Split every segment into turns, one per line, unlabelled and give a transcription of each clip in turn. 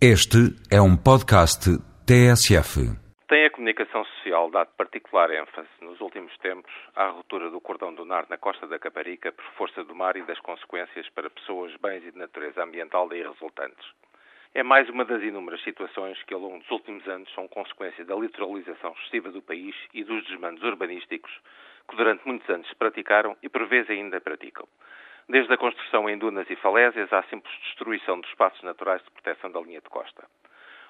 Este é um podcast TSF.
Tem a comunicação social dado particular ênfase nos últimos tempos à ruptura do cordão dunar na costa da Caparica por força do mar e das consequências para pessoas, bens e de natureza ambiental daí resultantes. É mais uma das inúmeras situações que ao longo dos últimos anos são consequência da litoralização excessiva do país e dos desmandos urbanísticos que durante muitos anos se praticaram e por vezes ainda praticam desde a construção em dunas e falésias à simples destruição dos espaços naturais de proteção da linha de costa.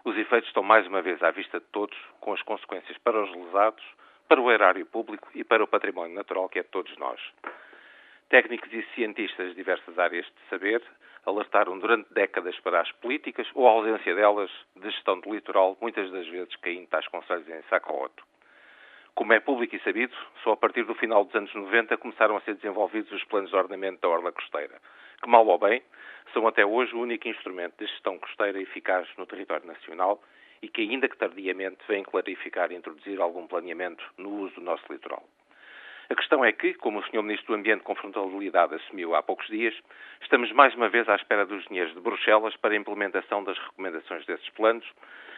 Os efeitos estão mais uma vez à vista de todos, com as consequências para os lesados, para o erário público e para o património natural que é de todos nós. Técnicos e cientistas de diversas áreas de saber alertaram durante décadas para as políticas ou a ausência delas de gestão do litoral, muitas das vezes caindo tais conselhos em saco roto. Como é público e sabido, só a partir do final dos anos 90 começaram a ser desenvolvidos os planos de ordenamento da orla costeira, que, mal ou bem, são até hoje o único instrumento de gestão costeira eficaz no território nacional e que, ainda que tardiamente, vem clarificar e introduzir algum planeamento no uso do nosso litoral. A questão é que, como o Sr. Ministro do Ambiente com frontalidade assumiu há poucos dias, estamos mais uma vez à espera dos dinheiros de Bruxelas para a implementação das recomendações desses planos,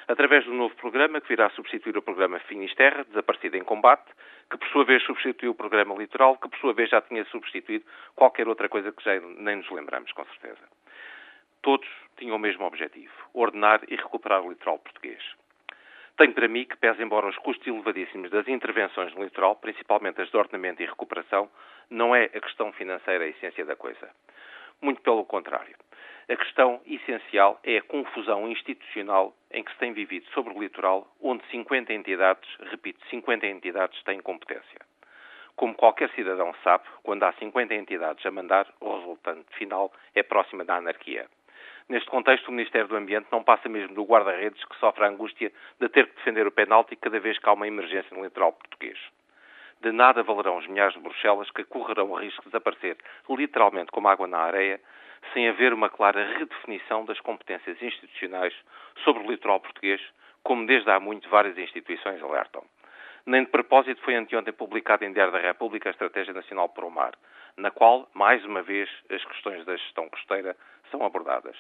através do novo programa que virá substituir o programa Finisterra, desaparecido em combate, que por sua vez substituiu o programa Litoral, que por sua vez já tinha substituído qualquer outra coisa que já nem nos lembramos, com certeza. Todos tinham o mesmo objetivo: ordenar e recuperar o litoral português. Tenho para mim que, pese embora os custos elevadíssimos das intervenções no litoral, principalmente as de ordenamento e recuperação, não é a questão financeira a essência da coisa. Muito pelo contrário. A questão essencial é a confusão institucional em que se tem vivido sobre o litoral, onde 50 entidades, repito, 50 entidades têm competência. Como qualquer cidadão sabe, quando há 50 entidades a mandar, o resultante final é próxima da anarquia. Neste contexto, o Ministério do Ambiente não passa mesmo do guarda-redes que sofre a angústia de ter que defender o penalti cada vez que há uma emergência no litoral português. De nada valerão os milhares de Bruxelas que correrão o risco de desaparecer literalmente como água na areia, sem haver uma clara redefinição das competências institucionais sobre o litoral português, como desde há muito várias instituições alertam. Nem de propósito foi anteontem publicada em Diário da República a Estratégia Nacional para o Mar, na qual, mais uma vez, as questões da gestão costeira são abordadas.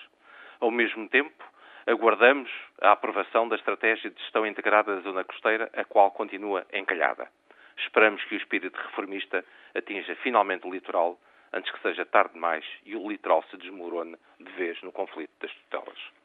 Ao mesmo tempo, aguardamos a aprovação da Estratégia de Gestão Integrada da Zona Costeira, a qual continua encalhada. Esperamos que o espírito reformista atinja finalmente o litoral antes que seja tarde demais e o litoral se desmorone de vez no conflito das tutelas.